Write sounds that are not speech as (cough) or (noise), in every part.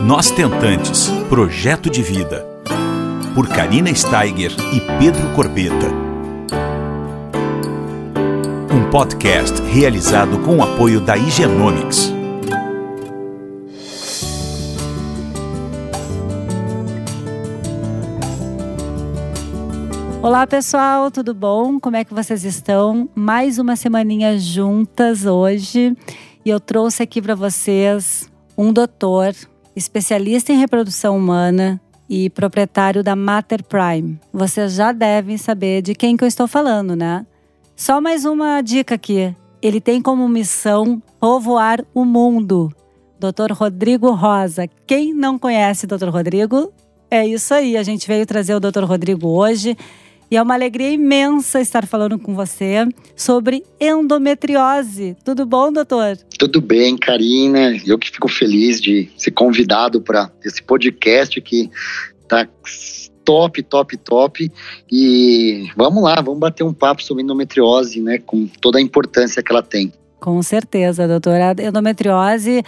Nós Tentantes Projeto de Vida. Por Karina Steiger e Pedro Corbeta. Um podcast realizado com o apoio da Higienomics. Olá pessoal, tudo bom? Como é que vocês estão? Mais uma semaninha juntas hoje e eu trouxe aqui para vocês um doutor, especialista em reprodução humana e proprietário da Mater Prime. Vocês já devem saber de quem que eu estou falando, né? Só mais uma dica aqui. Ele tem como missão povoar o mundo. Dr. Rodrigo Rosa. Quem não conhece Dr. Rodrigo? É isso aí, a gente veio trazer o Dr. Rodrigo hoje e é uma alegria imensa estar falando com você sobre endometriose. Tudo bom, doutor? Tudo bem, Karina. Eu que fico feliz de ser convidado para esse podcast que tá top, top, top. E vamos lá, vamos bater um papo sobre endometriose, né, com toda a importância que ela tem. Com certeza, doutora. A endometriose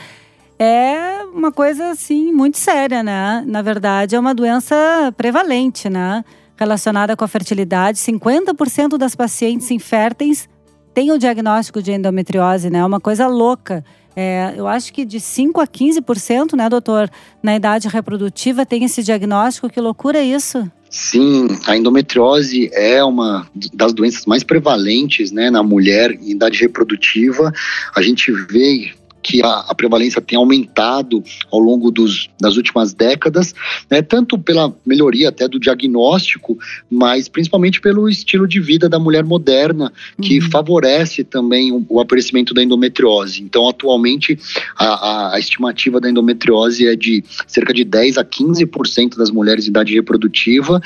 é uma coisa assim muito séria, né? Na verdade, é uma doença prevalente, né? Relacionada com a fertilidade. 50% das pacientes inférteis têm o diagnóstico de endometriose, né? É uma coisa louca. É, eu acho que de 5 a 15%, né, doutor, na idade reprodutiva tem esse diagnóstico. Que loucura é isso? Sim, a endometriose é uma das doenças mais prevalentes né, na mulher em idade reprodutiva. A gente vê que a, a, prevalência tem aumentado ao longo dos, das últimas décadas, né, tanto pela melhoria até do diagnóstico, mas principalmente pelo estilo de vida da mulher moderna, que uhum. favorece também o, o, aparecimento da endometriose. Então, atualmente, a, a, estimativa da endometriose é de cerca de 10 a 15% das mulheres de idade reprodutiva,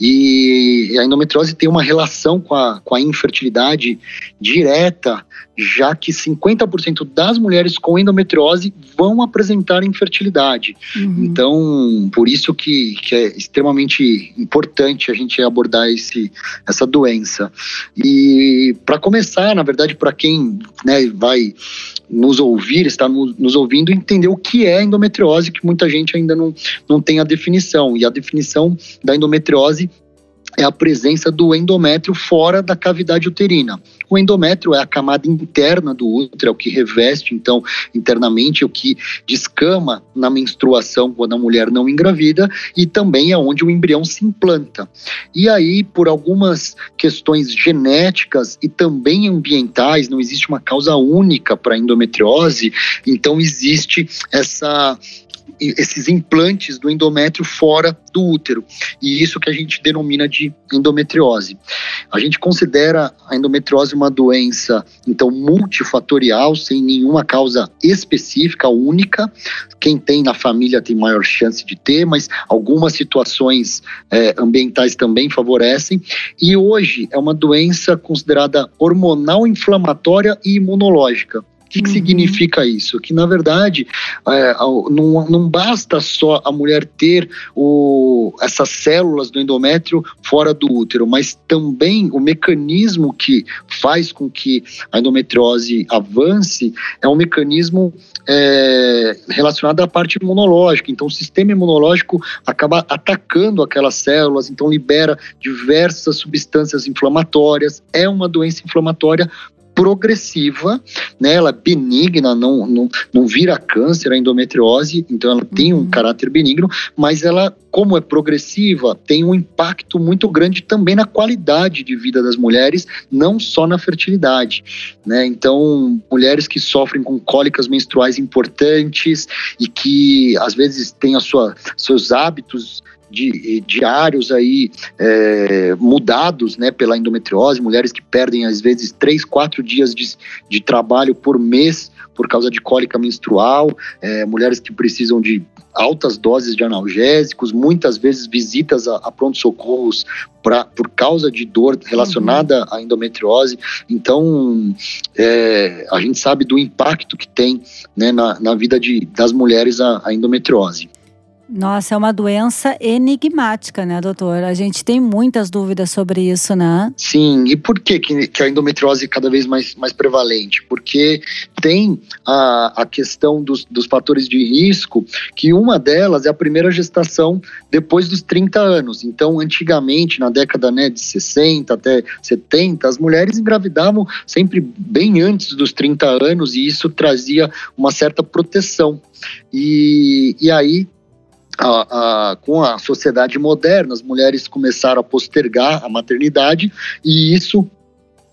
e a endometriose tem uma relação com a, com a infertilidade direta, já que 50% das mulheres com endometriose vão apresentar infertilidade. Uhum. Então, por isso que, que é extremamente importante a gente abordar esse, essa doença. E para começar, na verdade, para quem né, vai nos ouvir, está nos ouvindo, entender o que é endometriose, que muita gente ainda não, não tem a definição. E a definição da endometriose é a presença do endométrio fora da cavidade uterina. O endométrio é a camada interna do útero, é o que reveste, então, internamente, o que descama na menstruação quando a mulher não engravida e também é onde o embrião se implanta. E aí, por algumas questões genéticas e também ambientais, não existe uma causa única para endometriose, então existe essa esses implantes do endométrio fora do útero. E isso que a gente denomina de endometriose. A gente considera a endometriose uma doença, então, multifatorial, sem nenhuma causa específica, única. Quem tem na família tem maior chance de ter, mas algumas situações é, ambientais também favorecem. E hoje é uma doença considerada hormonal inflamatória e imunológica que, que uhum. significa isso? Que, na verdade, é, não, não basta só a mulher ter o, essas células do endométrio fora do útero, mas também o mecanismo que faz com que a endometriose avance é um mecanismo é, relacionado à parte imunológica. Então, o sistema imunológico acaba atacando aquelas células, então libera diversas substâncias inflamatórias. É uma doença inflamatória progressiva, né? Ela é benigna, não, não, não vira câncer, a endometriose, então ela tem um uhum. caráter benigno, mas ela, como é progressiva, tem um impacto muito grande também na qualidade de vida das mulheres, não só na fertilidade, né? Então, mulheres que sofrem com cólicas menstruais importantes e que às vezes têm a sua, seus hábitos de, diários aí é, mudados né, pela endometriose, mulheres que perdem às vezes três, quatro dias de, de trabalho por mês por causa de cólica menstrual, é, mulheres que precisam de altas doses de analgésicos, muitas vezes visitas a, a pronto-socorros por causa de dor relacionada uhum. à endometriose. Então, é, a gente sabe do impacto que tem né, na, na vida de, das mulheres a, a endometriose. Nossa, é uma doença enigmática, né, doutor? A gente tem muitas dúvidas sobre isso, né? Sim, e por que, que a endometriose é cada vez mais, mais prevalente? Porque tem a, a questão dos, dos fatores de risco, que uma delas é a primeira gestação depois dos 30 anos. Então, antigamente, na década né, de 60 até 70, as mulheres engravidavam sempre bem antes dos 30 anos e isso trazia uma certa proteção. E, e aí a, a, com a sociedade moderna, as mulheres começaram a postergar a maternidade e isso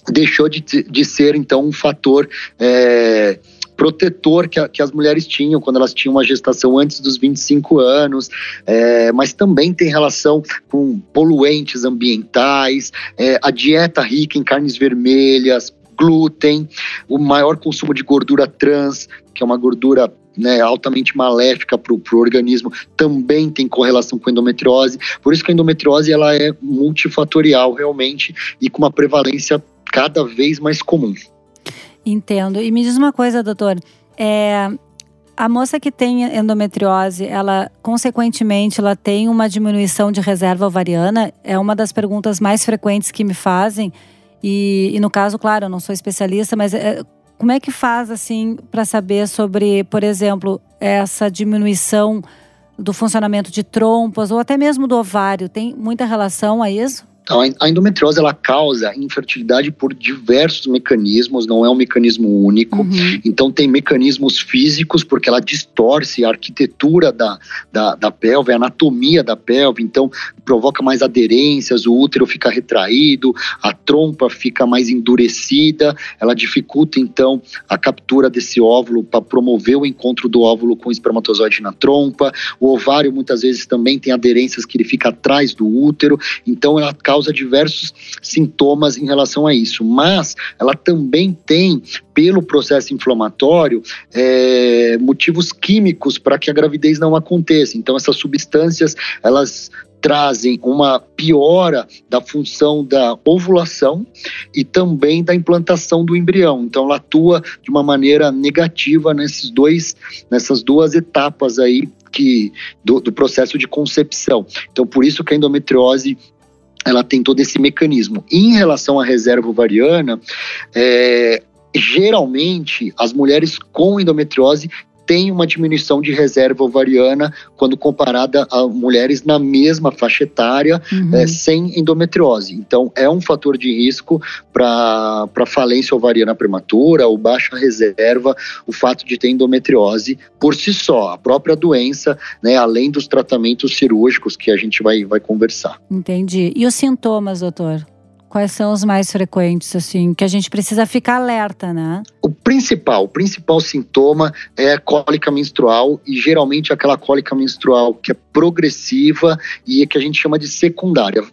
deixou de, de ser, então, um fator. É, protetor que, a, que, as mulheres tinham quando elas tinham uma gestação antes dos 25 anos, é, mas também tem relação com poluentes ambientais, é, a dieta rica em carnes vermelhas, glúten, o maior consumo de gordura trans, que é uma gordura né, altamente maléfica para o organismo, também tem correlação com endometriose. Por isso que a endometriose ela é multifatorial realmente e com uma prevalência cada vez mais comum. Entendo. E me diz uma coisa, doutor. É, a moça que tem endometriose, ela consequentemente ela tem uma diminuição de reserva ovariana? É uma das perguntas mais frequentes que me fazem. E, e no caso, claro, eu não sou especialista, mas é, como é que faz assim para saber sobre, por exemplo, essa diminuição do funcionamento de trompas ou até mesmo do ovário? Tem muita relação a isso? A endometriose ela causa infertilidade por diversos mecanismos, não é um mecanismo único. Uhum. Então, tem mecanismos físicos, porque ela distorce a arquitetura da, da, da pelve, a anatomia da pelve, então provoca mais aderências, o útero fica retraído, a trompa fica mais endurecida, ela dificulta então a captura desse óvulo para promover o encontro do óvulo com o espermatozoide na trompa. O ovário muitas vezes também tem aderências que ele fica atrás do útero, então ela causa diversos sintomas em relação a isso. Mas ela também tem, pelo processo inflamatório, é, motivos químicos para que a gravidez não aconteça. Então, essas substâncias, elas trazem uma piora da função da ovulação e também da implantação do embrião. Então, ela atua de uma maneira negativa nesses dois, nessas duas etapas aí que do, do processo de concepção. Então, por isso que a endometriose ela tem todo esse mecanismo. Em relação à reserva ovariana, é, geralmente as mulheres com endometriose tem uma diminuição de reserva ovariana quando comparada a mulheres na mesma faixa etária uhum. é, sem endometriose. Então, é um fator de risco para falência ovariana prematura ou baixa reserva o fato de ter endometriose por si só, a própria doença, né, além dos tratamentos cirúrgicos que a gente vai, vai conversar. Entendi. E os sintomas, doutor? Quais são os mais frequentes, assim, que a gente precisa ficar alerta, né? O principal, o principal sintoma é cólica menstrual e geralmente aquela cólica menstrual que é progressiva e que a gente chama de secundária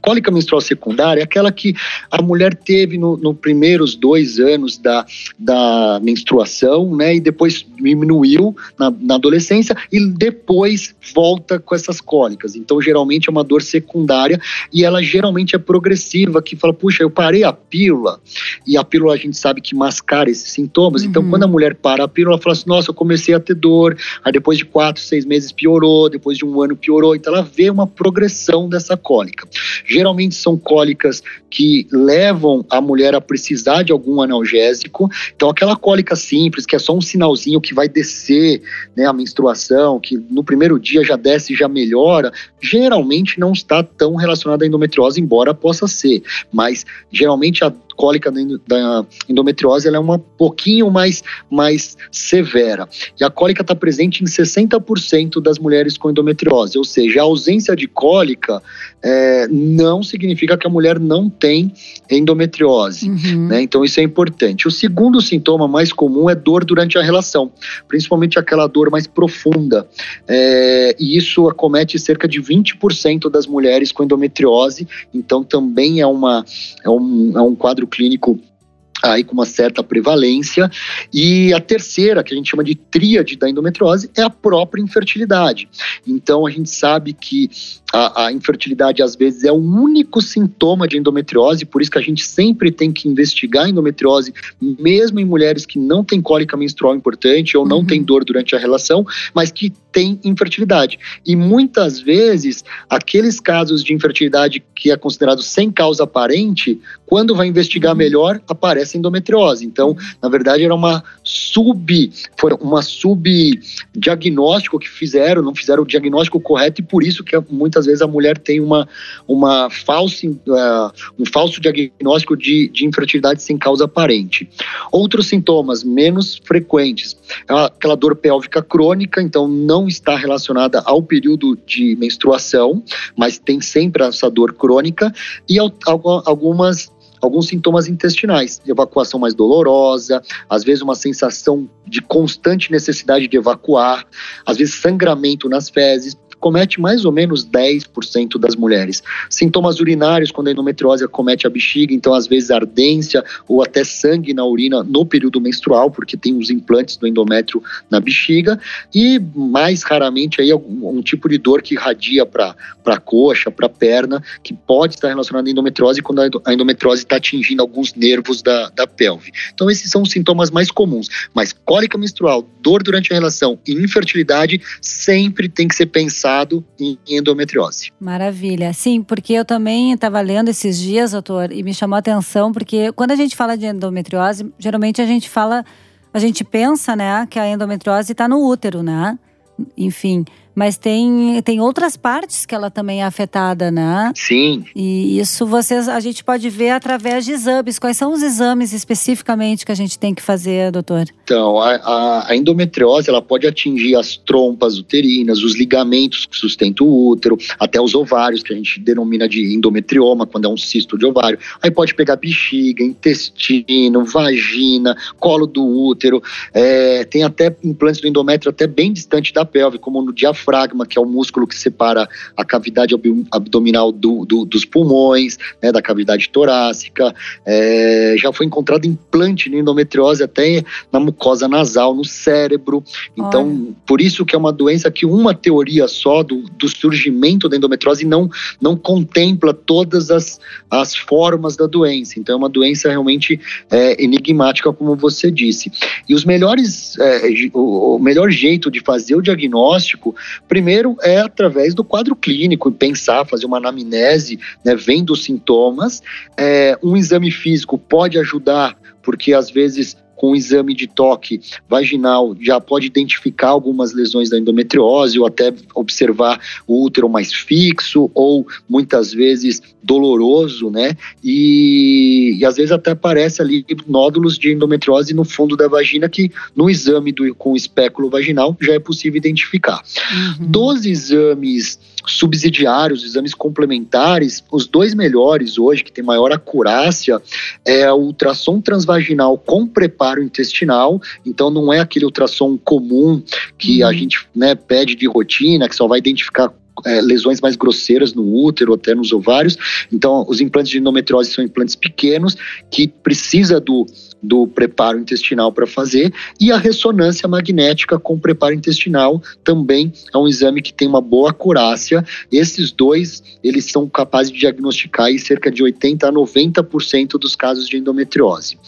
cólica menstrual secundária é aquela que a mulher teve nos no primeiros dois anos da, da menstruação, né? E depois diminuiu na, na, adolescência e depois volta com essas cólicas. Então, geralmente é uma dor secundária e ela geralmente é progressiva, que fala, puxa, eu parei a pílula e a pílula a gente sabe que mascara esses sintomas. Então, uhum. Então, quando a mulher para a pílula, ela fala assim, nossa, eu comecei a ter dor, aí depois de quatro, seis meses piorou, depois de um ano piorou. Então, ela vê uma progressão dessa cólica. Geralmente são cólicas que levam a mulher a precisar de algum analgésico. Então, aquela cólica simples, que é só um sinalzinho que vai descer né, a menstruação, que no primeiro dia já desce e já melhora, geralmente não está tão relacionada à endometriose, embora possa ser. Mas geralmente a cólica da endometriose ela é um pouquinho mais, mais severa. E a cólica está presente em 60% das mulheres com endometriose, ou seja, a ausência de cólica é, não significa que a mulher não tem endometriose. Uhum. Né? Então, isso é importante. O segundo sintoma mais comum é dor durante a relação, principalmente aquela dor mais profunda. É, e isso acomete cerca de 20% das mulheres com endometriose, então também é, uma, é, um, é um quadro clínico aí com uma certa prevalência. E a terceira, que a gente chama de tríade da endometriose, é a própria infertilidade. Então a gente sabe que a, a, infertilidade às vezes é o único sintoma de endometriose, por isso que a gente sempre tem que investigar a endometriose, mesmo em mulheres que não têm cólica menstrual importante ou não uhum. têm dor durante a relação, mas que têm infertilidade. E muitas vezes, aqueles casos de infertilidade que é considerado sem causa aparente, quando vai investigar uhum. melhor, aparece endometriose. Então, na verdade, era uma sub, foi uma subdiagnóstico que fizeram, não fizeram o diagnóstico correto e por isso que muitas vezes a mulher tem uma, uma falsa, uh, um falso diagnóstico de, de infertilidade sem causa aparente. Outros sintomas menos frequentes, é aquela dor pélvica crônica, então não está relacionada ao período de menstruação, mas tem sempre essa dor crônica e algumas alguns sintomas intestinais, evacuação mais dolorosa, às vezes uma sensação de constante necessidade de evacuar, às vezes sangramento nas fezes, comete mais ou menos 10% das mulheres. Sintomas urinários, quando a endometriose acomete a bexiga, então às vezes ardência ou até sangue na urina no período menstrual, porque tem os implantes do endométrio na bexiga, e mais raramente aí um, um tipo de dor que irradia para a coxa, para a perna, que pode estar relacionada à endometriose quando a endometriose está atingindo alguns nervos da, da pelve. Então esses são os sintomas mais comuns, mas cólica menstrual, dor durante a relação e infertilidade sempre tem que ser pensado em endometriose. Maravilha. Sim, porque eu também estava lendo esses dias, doutor, e me chamou a atenção, porque quando a gente fala de endometriose, geralmente a gente fala, a gente pensa, né, que a endometriose está no útero, né? Enfim, mas tem, tem outras partes que ela também é afetada, né? Sim. E isso vocês a gente pode ver através de exames. Quais são os exames especificamente que a gente tem que fazer, doutor? Então, a, a endometriose ela pode atingir as trompas uterinas, os ligamentos que sustentam o útero, até os ovários, que a gente denomina de endometrioma, quando é um cisto de ovário. Aí pode pegar bexiga, intestino, vagina, colo do útero. É, tem até implantes do endométrio até bem distante da pelve, como no diafragma diafragma, que é o músculo que separa a cavidade abdominal do, do, dos pulmões, né, da cavidade torácica. É, já foi encontrado implante de endometriose até na mucosa nasal, no cérebro. Então, Olha. por isso que é uma doença que uma teoria só do, do surgimento da endometriose não, não contempla todas as, as formas da doença. Então, é uma doença realmente é, enigmática, como você disse. E os melhores, é, o, o melhor jeito de fazer o diagnóstico Primeiro é através do quadro clínico, pensar, fazer uma anamnese, né, vendo os sintomas. É, um exame físico pode ajudar, porque às vezes com o exame de toque vaginal já pode identificar algumas lesões da endometriose ou até observar o útero mais fixo ou muitas vezes doloroso, né? E, e às vezes até aparece ali nódulos de endometriose no fundo da vagina que no exame do, com espéculo vaginal já é possível identificar. Uhum. Dos exames subsidiários, exames complementares, os dois melhores hoje, que tem maior acurácia, é o ultrassom transvaginal com preparo intestinal. Então, não é aquele ultrassom comum que uhum. a gente né, pede de rotina, que só vai identificar é, lesões mais grosseiras no útero, até nos ovários. Então, os implantes de endometriose são implantes pequenos que precisa do do preparo intestinal para fazer e a ressonância magnética com preparo intestinal também é um exame que tem uma boa acurácia. Esses dois, eles são capazes de diagnosticar em cerca de 80 a 90% dos casos de endometriose.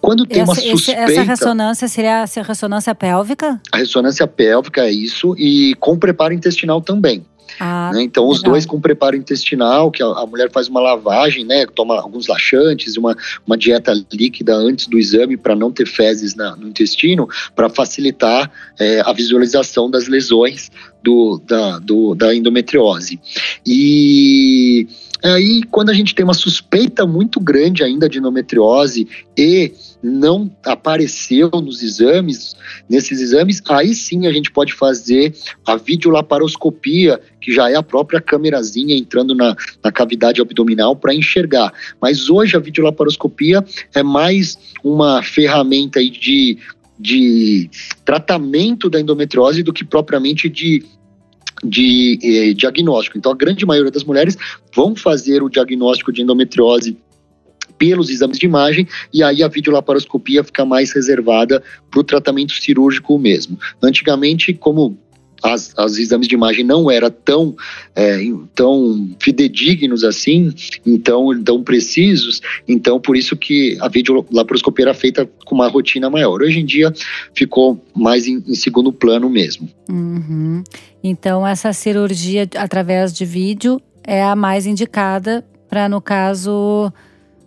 Quando tem essa, uma suspeita, essa ressonância seria a ressonância pélvica? A ressonância pélvica é isso e com preparo intestinal também. Ah, né? Então, os dois com preparo intestinal, que a, a, mulher faz uma lavagem, né? Toma alguns laxantes, uma, uma dieta líquida antes do exame para não ter fezes na, no intestino, para facilitar é, a visualização das lesões do, da, do, da endometriose. E aí, quando a gente tem uma suspeita muito grande ainda de endometriose e não apareceu nos exames, nesses exames, aí sim a gente pode fazer a videolaparoscopia, que já é a própria câmerazinha entrando na, na cavidade abdominal para enxergar. Mas hoje a videolaparoscopia é mais uma ferramenta de de tratamento da endometriose do que propriamente de de eh, diagnóstico. Então, a grande maioria das mulheres vão fazer o diagnóstico de endometriose pelos exames de imagem e aí a videolaparoscopia fica mais reservada para o tratamento cirúrgico mesmo. Antigamente, como as, as exames de imagem não eram tão, é, tão fidedignos assim, então tão precisos, então por isso que a videolaparoscopia era feita com uma rotina maior. Hoje em dia ficou mais em, em segundo plano mesmo. Uhum. Então essa cirurgia através de vídeo é a mais indicada para, no caso,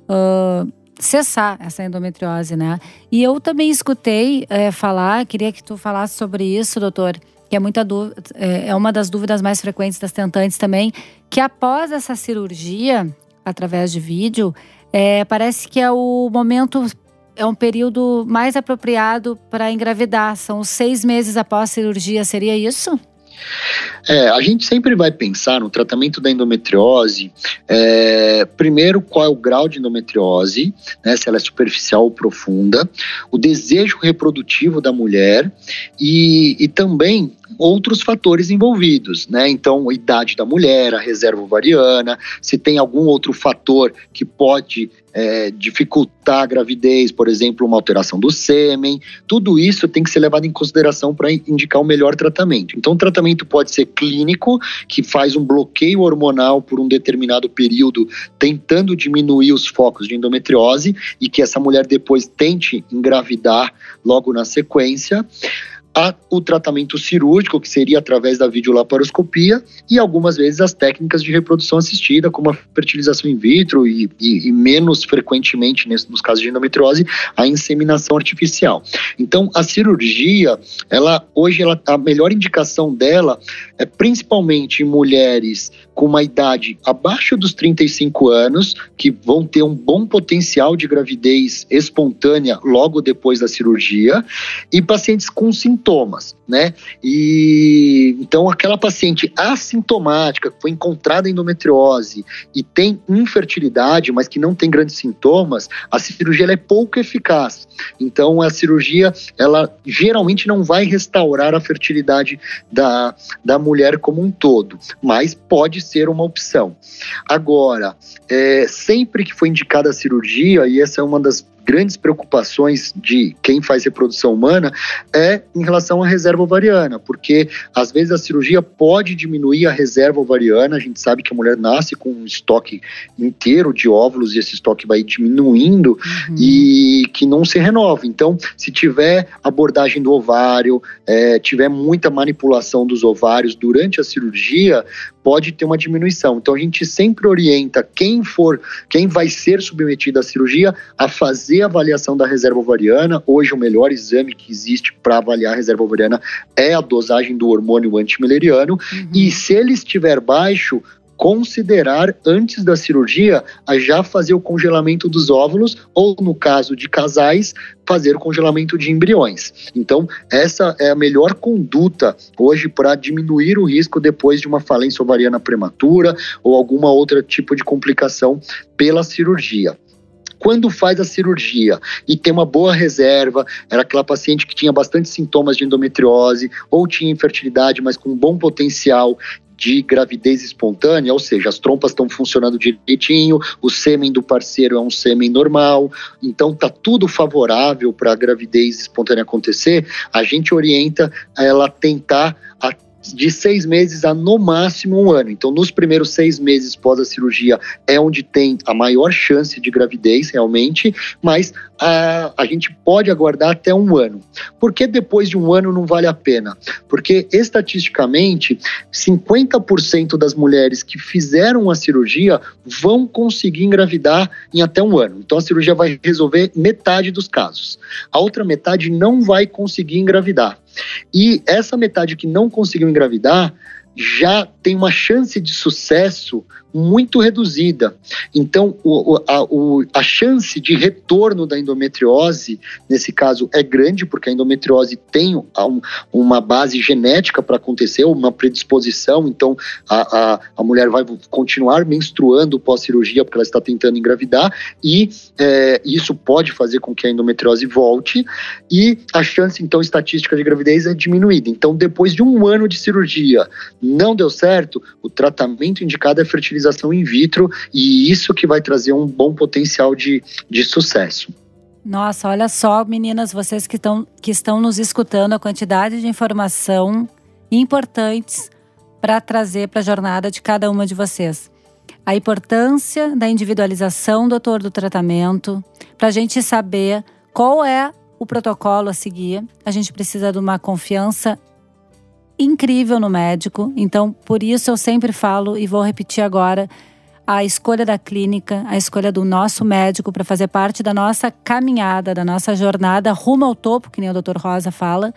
uh, cessar essa endometriose, né? E eu também escutei é, falar, queria que tu falasse sobre isso, doutor, que é muita dúvida, é, é uma das dúvidas mais frequentes das tentantes também, que após essa cirurgia, através de vídeo, é, parece que é o momento, é um período mais apropriado para engravidar. São seis meses após a cirurgia, seria isso? É, a gente sempre vai pensar no tratamento da endometriose, é, primeiro qual é o grau de endometriose, né, se ela é superficial ou profunda, o desejo reprodutivo da mulher e, e também outros fatores envolvidos, né? Então, a idade da mulher, a reserva ovariana, se tem algum outro fator que pode é, dificultar a gravidez, por exemplo, uma alteração do sêmen, tudo isso tem que ser levado em consideração para indicar o melhor tratamento. Então, o tratamento pode ser clínico, que faz um bloqueio hormonal por um determinado período, tentando diminuir os focos de endometriose e que essa mulher depois tente engravidar logo na sequência o tratamento cirúrgico, que seria através da videolaparoscopia, e algumas vezes as técnicas de reprodução assistida, como a fertilização in vitro e, e, e menos frequentemente, nesse, nos casos de endometriose, a inseminação artificial. Então, a cirurgia, ela hoje ela, a melhor indicação dela é principalmente em mulheres com uma idade abaixo dos 35 anos, que vão ter um bom potencial de gravidez espontânea logo depois da cirurgia, e pacientes com sintomas, né? E então aquela paciente assintomática que foi encontrada endometriose e tem infertilidade, mas que não tem grandes sintomas, a cirurgia é pouco eficaz. Então a cirurgia, ela geralmente não vai restaurar a fertilidade da, da mulher como um todo, mas pode ser uma opção. Agora, é, sempre que foi indicada a cirurgia, e essa é uma das grandes preocupações de quem faz reprodução humana é em relação à reserva ovariana, porque às vezes a cirurgia pode diminuir a reserva ovariana, a gente sabe que a mulher nasce com um estoque inteiro de óvulos e esse estoque vai diminuindo uhum. e que não se renova. Então, se tiver abordagem do ovário, é, tiver muita manipulação dos ovários durante a cirurgia, pode ter uma diminuição. Então a gente sempre orienta quem for, quem vai ser submetido à cirurgia a fazer a avaliação da reserva ovariana. Hoje o melhor exame que existe para avaliar a reserva ovariana é a dosagem do hormônio antimileriano uhum. e se ele estiver baixo, considerar antes da cirurgia a já fazer o congelamento dos óvulos ou no caso de casais fazer o congelamento de embriões. Então, essa é a melhor conduta hoje para diminuir o risco depois de uma falência ovariana prematura ou alguma outra tipo de complicação pela cirurgia quando faz a cirurgia e tem uma boa reserva, era aquela paciente que tinha bastante sintomas de endometriose ou tinha infertilidade, mas com bom potencial de gravidez espontânea, ou seja, as trompas estão funcionando direitinho, o sêmen do parceiro é um sêmen normal, então tá tudo favorável para a gravidez espontânea acontecer, a gente orienta ela tentar a de seis meses a no máximo um ano. Então, nos primeiros seis meses pós a cirurgia é onde tem a maior chance de gravidez, realmente, mas a, a gente pode aguardar até um ano. Por que depois de um ano não vale a pena? Porque, estatisticamente, 50% das mulheres que fizeram a cirurgia vão conseguir engravidar em até um ano. Então, a cirurgia vai resolver metade dos casos. A outra metade não vai conseguir engravidar. E essa metade que não conseguiu engravidar já tem uma chance de sucesso muito reduzida. Então, o, a, o, a, chance de retorno da endometriose, nesse caso, é grande, porque a endometriose tem um, uma base genética para acontecer, uma predisposição, então a, a, a mulher vai continuar menstruando pós-cirurgia, porque ela está tentando engravidar, e é, isso pode fazer com que a endometriose volte, e a chance, então, estatística de gravidez é diminuída. Então, depois de um ano de cirurgia, não deu certo, o tratamento indicado é fertilização in vitro e isso que vai trazer um bom potencial de, de sucesso. Nossa, olha só, meninas, vocês que, tão, que estão nos escutando, a quantidade de informação importantes para trazer para a jornada de cada uma de vocês. A importância da individualização, doutor, do tratamento, para a gente saber qual é o protocolo a seguir. A gente precisa de uma confiança incrível no médico. Então, por isso eu sempre falo e vou repetir agora a escolha da clínica, a escolha do nosso médico para fazer parte da nossa caminhada, da nossa jornada rumo ao topo, que nem o Dr. Rosa fala,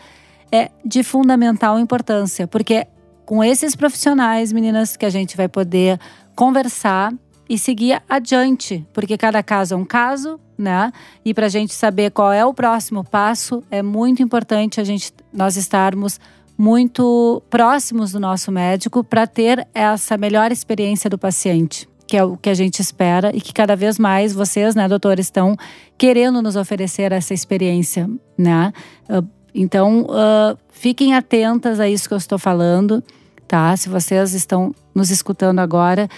é de fundamental importância, porque com esses profissionais, meninas, que a gente vai poder conversar e seguir adiante, porque cada caso é um caso, né? E para a gente saber qual é o próximo passo, é muito importante a gente nós estarmos muito próximos do nosso médico para ter essa melhor experiência do paciente, que é o que a gente espera e que cada vez mais vocês, né, doutor, estão querendo nos oferecer essa experiência, né? Ah, então, uh, fiquem atentas a isso que eu estou falando, tá? Se vocês estão nos escutando agora.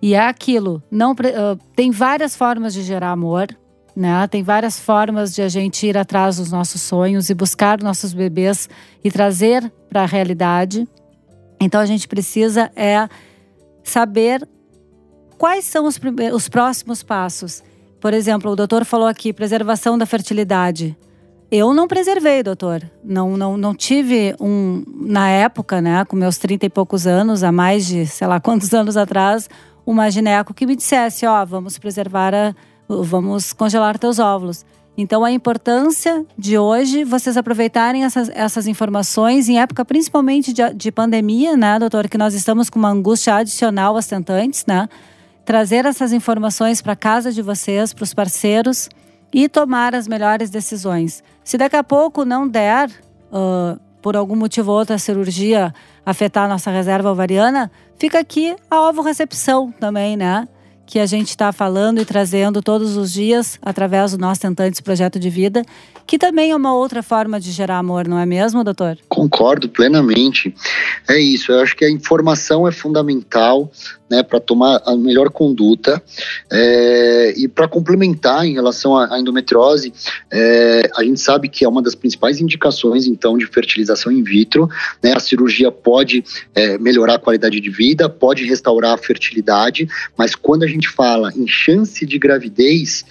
E é aquilo, não uh, tem várias formas de gerar amor, né? Tem várias formas de a gente ir atrás dos nossos sonhos e buscar nossos bebês e trazer para a realidade. Então a gente precisa é saber quais são os, os próximos passos. Por exemplo, o doutor falou aqui preservação da fertilidade. Eu não preservei, doutor. Não, não, não tive um. Na época, né, com meus 30 e poucos anos, há mais de sei lá (laughs) quantos anos atrás, uma gineco que me dissesse: Ó, oh, vamos preservar a vamos congelar teus óvulos. Então, a importância de hoje vocês aproveitarem essas, essas informações em época principalmente de, de pandemia, né, doutor? Que nós estamos com uma angústia adicional às tentantes, né? Trazer essas informações para casa de vocês, para os parceiros e tomar as melhores decisões. Se daqui a pouco não der, uh, por algum motivo ou outro, a cirurgia afetar a nossa reserva ovariana, fica aqui a ovo recepção também, né? Que a gente está falando e trazendo todos os dias através do nosso Tentantes Projeto de Vida, que também é uma outra forma de gerar amor, não é mesmo, doutor? Concordo plenamente. É isso, eu acho que a informação é fundamental né, para tomar a melhor conduta. É, e para complementar em relação à endometriose, é, a gente sabe que é uma das principais indicações, então, de fertilização in vitro. Né, a cirurgia pode é, melhorar a qualidade de vida, pode restaurar a fertilidade, mas quando a gente fala em chance de gravidez,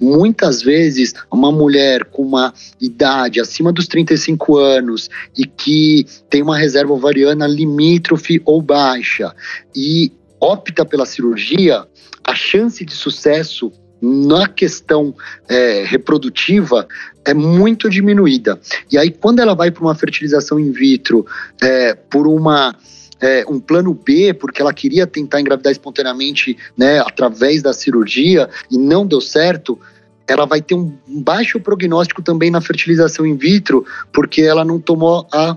Muitas vezes, uma mulher com uma idade acima dos 35 anos e que tem uma reserva ovariana limítrofe ou baixa e opta pela cirurgia, a chance de sucesso na questão é, reprodutiva é muito diminuída. E aí, quando ela vai para uma fertilização in vitro é, por uma é, um plano B, porque ela queria tentar engravidar espontaneamente né, através da cirurgia e não deu certo, ela vai ter um baixo prognóstico também na fertilização in vitro, porque ela não tomou a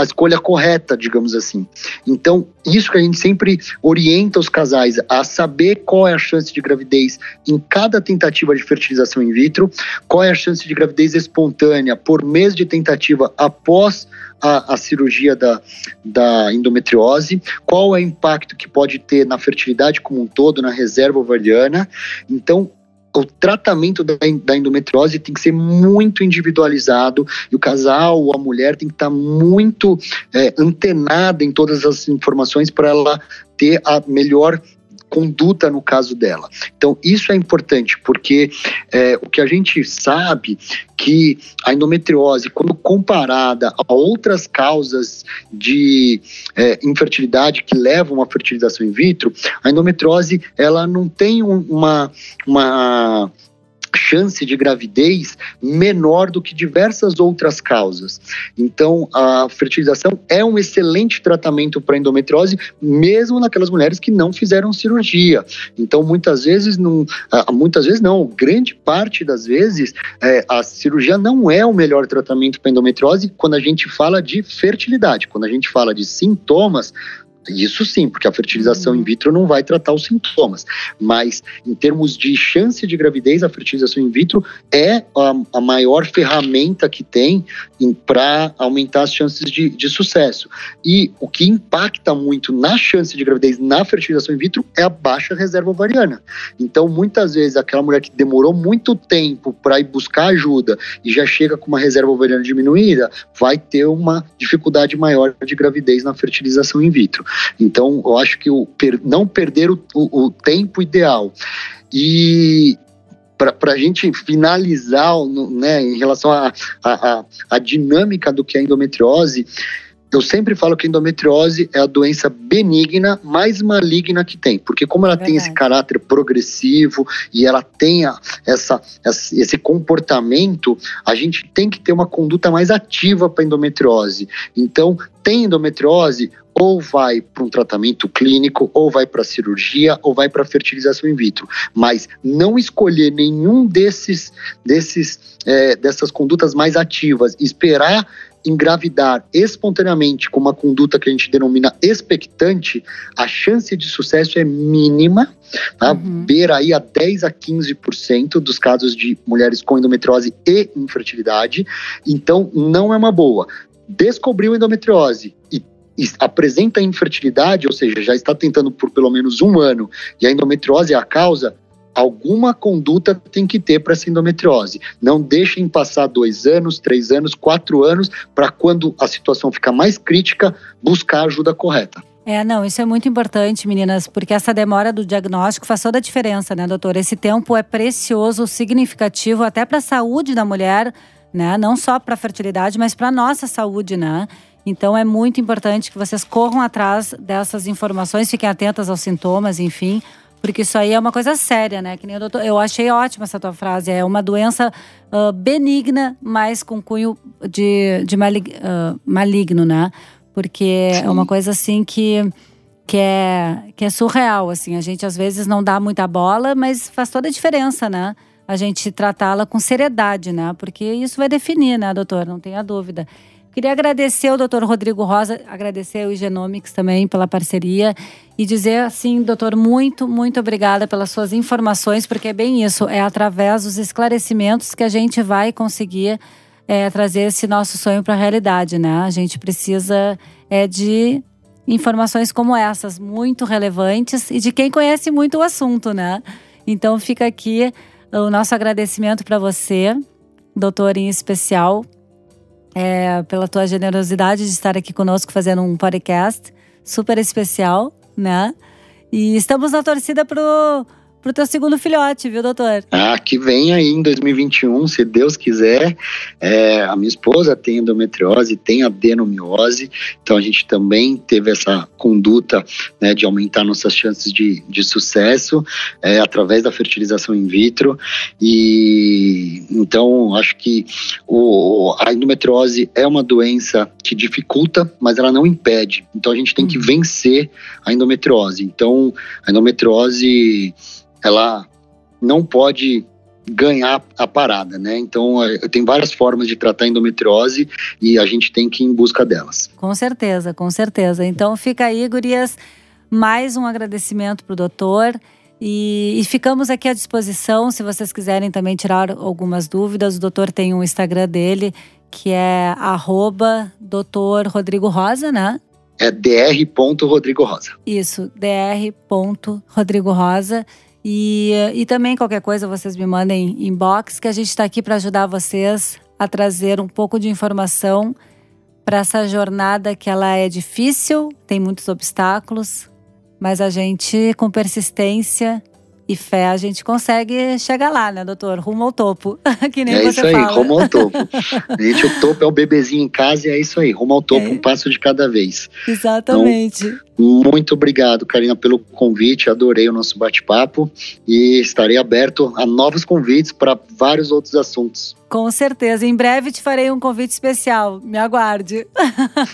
a escolha correta, digamos assim. Então, isso que a gente sempre orienta os casais a saber qual é a chance de gravidez em cada tentativa de fertilização in vitro, qual é a chance de gravidez espontânea por mês de tentativa após a, a, cirurgia da, da endometriose, qual é o impacto que pode ter na fertilidade como um todo, na reserva ovariana. Então, o tratamento da, endometriose tem que ser muito individualizado e o casal ou a mulher tem que estar muito é, antenada em todas as informações para ela ter a melhor conduta no caso dela. Então, isso é importante, porque é, o que a gente sabe que a endometriose, quando comparada a outras causas de é, infertilidade que levam à fertilização in vitro, a endometriose ela não tem uma, uma chance de gravidez menor do que diversas outras causas. Então, a fertilização é um excelente tratamento para endometriose, mesmo naquelas mulheres que não fizeram cirurgia. Então, muitas vezes não, muitas vezes não, grande parte das vezes é, a cirurgia não é o melhor tratamento para endometriose quando a gente fala de fertilidade. Quando a gente fala de sintomas, Isso sim, porque a fertilização uhum. in vitro não vai tratar os sintomas. Mas em termos de chance de gravidez, a fertilização in vitro é a, a maior ferramenta que tem para aumentar as chances de, de sucesso. E o que impacta muito na chance de gravidez na fertilização in vitro é a baixa reserva ovariana. Então, muitas vezes, aquela mulher que demorou muito tempo para ir buscar ajuda e já chega com uma reserva ovariana diminuída, vai ter uma dificuldade maior de gravidez na fertilização in vitro. Então, eu acho que o per, não perder o, o, o tempo ideal e para a gente finalizar né, em relação à a, a, a, dinâmica do que é a endometriose, eu sempre falo que a endometriose é a doença benigna mais maligna que tem, porque como ela tem esse caráter progressivo e ela tem essa, esse comportamento, a gente tem que ter uma conduta mais ativa para endometriose. Então, tem endometriose, ou vai para um tratamento clínico, ou vai para cirurgia, ou vai para fertilização in vitro. Mas não escolher nenhum desses, desses é, dessas condutas mais ativas, esperar engravidar espontaneamente com uma conduta que a gente denomina expectante, a chance de sucesso é mínima, tá? Uhum. Beira aí a 10 a 15% dos casos de mulheres com endometriose e infertilidade. Então, não é uma boa. Descobriu endometriose e apresenta infertilidade, ou seja, já está tentando por pelo menos um ano, e a endometriose é a causa, alguma conduta tem que ter para essa endometriose. Não deixem passar dois anos, três anos, quatro anos, para quando a situação ficar mais crítica, buscar a ajuda correta. É, não, isso é muito importante, meninas, porque essa demora do diagnóstico faz toda a diferença, né, doutor? Esse tempo é precioso, significativo até para a saúde da mulher, né? Não só para a fertilidade, mas para a nossa saúde, né? Então é muito importante que vocês corram atrás dessas informações, fiquem atentas aos sintomas, enfim, porque isso aí é uma coisa séria, né? Que nem o doutor. Eu achei ótima essa tua frase. É uma doença uh, benigna, mas com cunho de, de malig, uh, maligno, né? Porque Sim. é uma coisa assim que, que, é, que é surreal. Assim. A gente às vezes não dá muita bola, mas faz toda a diferença, né? A gente tratá-la com seriedade, né? Porque isso vai definir, né, doutor? Não tenha dúvida. Queria agradecer ao doutor Rodrigo Rosa, agradecer ao Genomics também pela parceria e dizer assim, doutor, muito, muito obrigada pelas suas informações, porque é bem isso, é através dos esclarecimentos que a gente vai conseguir é, trazer esse nosso sonho para a realidade, né? A gente precisa é, de informações como essas, muito relevantes e de quem conhece muito o assunto, né? Então fica aqui o nosso agradecimento para você, doutor em especial, é, pela tua generosidade de estar aqui conosco fazendo um podcast super especial, né? E estamos na torcida pro pro teu segundo filhote, viu, doutor? Ah, que vem aí em 2021, se Deus quiser. É, a minha esposa tem endometriose, tem adenomiose, então a gente também teve essa conduta né, de aumentar nossas chances de, de sucesso é, através da fertilização in vitro. E então acho que o, a endometriose é uma doença que dificulta, mas ela não impede. Então a gente tem que uhum. vencer a endometriose. Então a endometriose ela não pode ganhar a parada, né? Então, é, tem várias formas de tratar endometriose e a gente tem que ir em busca delas. Com certeza, com certeza. Então, fica aí, gurias, mais um agradecimento para o doutor. E, e, ficamos aqui à disposição se vocês quiserem também tirar algumas dúvidas. O doutor tem um Instagram dele que é arroba doutor Rodrigo Rosa, né? É dr.rodrigo Isso, dr.rodrigo Rosa. E, e também qualquer coisa vocês me mandem inbox, que a gente está aqui para ajudar vocês a trazer um pouco de informação para essa jornada que ela é difícil, tem muitos obstáculos, mas a gente com persistência e fé a gente consegue chegar lá, né, doutor? Rumo ao topo, (laughs) que nem é você fala. É isso aí, rumo ao (laughs) topo. gente, o topo é o bebezinho em casa e é isso aí, rumo ao topo, é. um passo de cada vez. Exatamente. Então, muito obrigado, Karina, pelo convite. Adorei o nosso bate-papo e estarei aberto a novos convites para vários outros assuntos. Com certeza. Em breve te farei um convite especial. Me aguarde.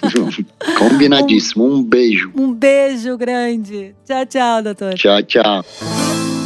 (laughs) Combinadíssimo. Um, um beijo. Um beijo grande. Tchau, tchau, doutor. Tchau, tchau.